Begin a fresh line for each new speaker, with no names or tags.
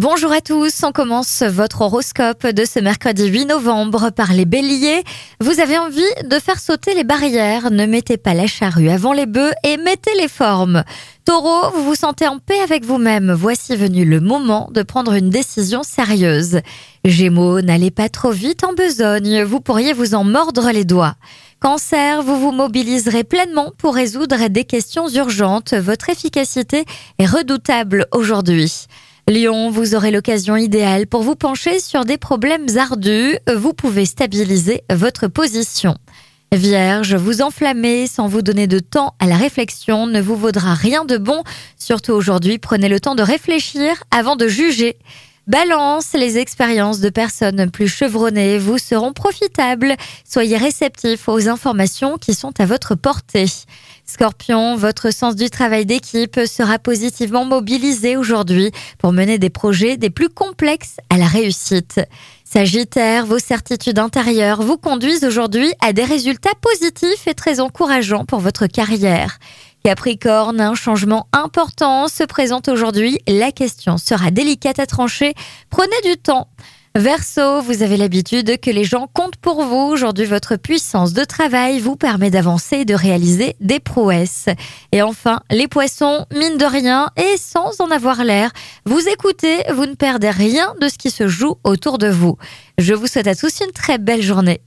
Bonjour à tous, on commence votre horoscope de ce mercredi 8 novembre par les béliers. Vous avez envie de faire sauter les barrières, ne mettez pas la charrue avant les bœufs et mettez les formes. Taureau, vous vous sentez en paix avec vous-même, voici venu le moment de prendre une décision sérieuse. Gémeaux, n'allez pas trop vite en besogne, vous pourriez vous en mordre les doigts. Cancer, vous vous mobiliserez pleinement pour résoudre des questions urgentes, votre efficacité est redoutable aujourd'hui. Lion, vous aurez l'occasion idéale pour vous pencher sur des problèmes ardus. Vous pouvez stabiliser votre position. Vierge, vous enflammer sans vous donner de temps à la réflexion ne vous vaudra rien de bon. Surtout aujourd'hui, prenez le temps de réfléchir avant de juger. Balance, les expériences de personnes plus chevronnées vous seront profitables. Soyez réceptifs aux informations qui sont à votre portée. Scorpion, votre sens du travail d'équipe sera positivement mobilisé aujourd'hui pour mener des projets des plus complexes à la réussite. Sagittaire, vos certitudes intérieures vous conduisent aujourd'hui à des résultats positifs et très encourageants pour votre carrière. Capricorne, un changement important se présente aujourd'hui. La question sera délicate à trancher. Prenez du temps. Verseau, vous avez l'habitude que les gens comptent pour vous. Aujourd'hui, votre puissance de travail vous permet d'avancer et de réaliser des prouesses. Et enfin, les poissons, mine de rien et sans en avoir l'air, vous écoutez, vous ne perdez rien de ce qui se joue autour de vous. Je vous souhaite à tous une très belle journée.